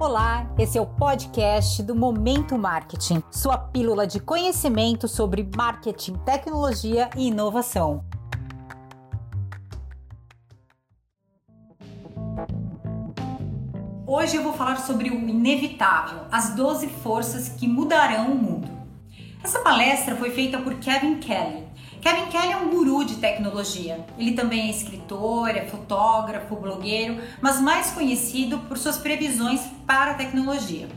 Olá, esse é o podcast do Momento Marketing, sua pílula de conhecimento sobre marketing, tecnologia e inovação. Hoje eu vou falar sobre o inevitável, as 12 forças que mudarão o mundo. Essa palestra foi feita por Kevin Kelly, Kevin Kelly é um guru de tecnologia. Ele também é escritor, é fotógrafo, blogueiro, mas mais conhecido por suas previsões para a tecnologia.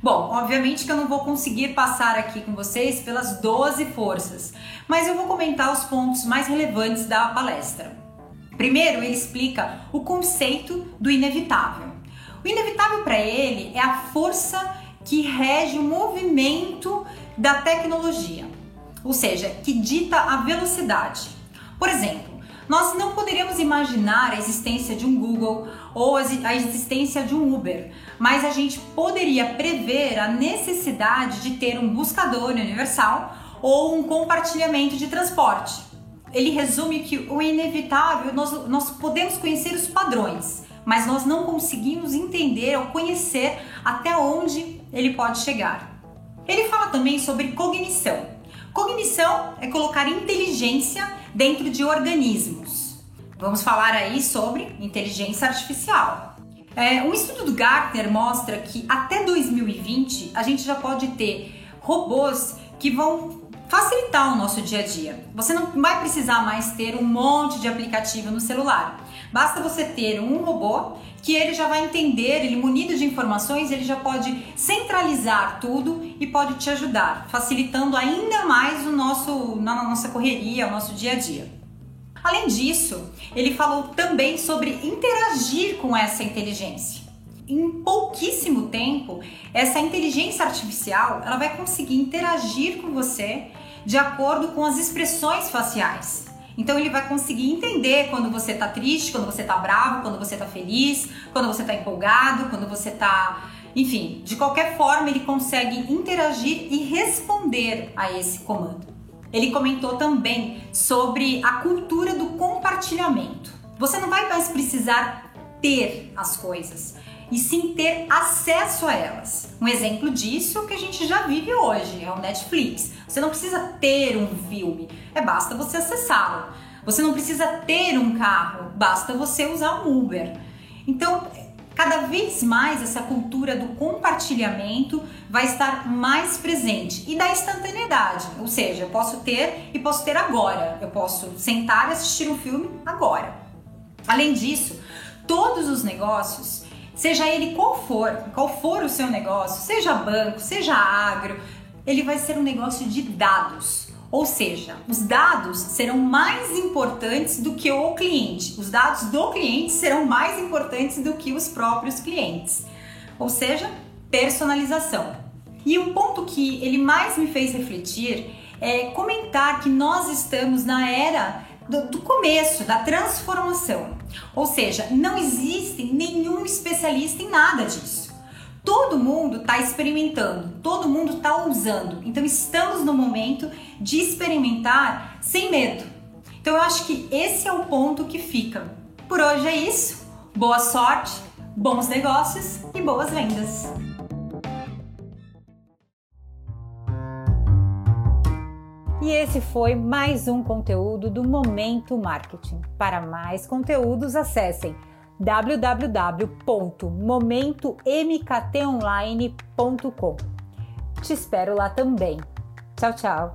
Bom, obviamente que eu não vou conseguir passar aqui com vocês pelas 12 forças, mas eu vou comentar os pontos mais relevantes da palestra. Primeiro, ele explica o conceito do inevitável. O inevitável para ele é a força que rege o movimento da tecnologia ou seja, que dita a velocidade. Por exemplo, nós não poderíamos imaginar a existência de um Google ou a existência de um Uber, mas a gente poderia prever a necessidade de ter um buscador universal ou um compartilhamento de transporte. Ele resume que o inevitável, nós, nós podemos conhecer os padrões, mas nós não conseguimos entender ou conhecer até onde ele pode chegar. Ele fala também sobre cognição. Cognição é colocar inteligência dentro de organismos. Vamos falar aí sobre inteligência artificial. É, um estudo do Gartner mostra que até 2020 a gente já pode ter robôs que vão facilitar o nosso dia a dia. Você não vai precisar mais ter um monte de aplicativo no celular. Basta você ter um robô que ele já vai entender, ele munido de informações, ele já pode centralizar tudo e pode te ajudar, facilitando ainda mais o nosso na nossa correria, o nosso dia a dia. Além disso, ele falou também sobre interagir com essa inteligência. Em pouquíssimo tempo, essa inteligência artificial ela vai conseguir interagir com você de acordo com as expressões faciais. Então ele vai conseguir entender quando você está triste, quando você está bravo, quando você está feliz, quando você está empolgado, quando você está, enfim, de qualquer forma ele consegue interagir e responder a esse comando. Ele comentou também sobre a cultura do compartilhamento. Você não vai mais precisar ter as coisas, e sim ter acesso a elas. Um exemplo disso é que a gente já vive hoje é o Netflix. Você não precisa ter um filme, é basta você acessá-lo. Você não precisa ter um carro, basta você usar um Uber. Então, cada vez mais essa cultura do compartilhamento vai estar mais presente e da instantaneidade, ou seja, eu posso ter e posso ter agora. Eu posso sentar e assistir um filme agora. Além disso, todos os negócios seja ele qual for, qual for o seu negócio, seja banco, seja agro, ele vai ser um negócio de dados. Ou seja, os dados serão mais importantes do que o cliente. Os dados do cliente serão mais importantes do que os próprios clientes. Ou seja, personalização. E um ponto que ele mais me fez refletir é comentar que nós estamos na era do, do começo, da transformação. Ou seja, não existe nenhum especialista em nada disso. Todo mundo está experimentando, todo mundo está usando. Então estamos no momento de experimentar sem medo. Então eu acho que esse é o ponto que fica. Por hoje é isso. Boa sorte, bons negócios e boas vendas. E esse foi mais um conteúdo do Momento Marketing. Para mais conteúdos, acessem www.momentomktonline.com. Te espero lá também. Tchau, tchau.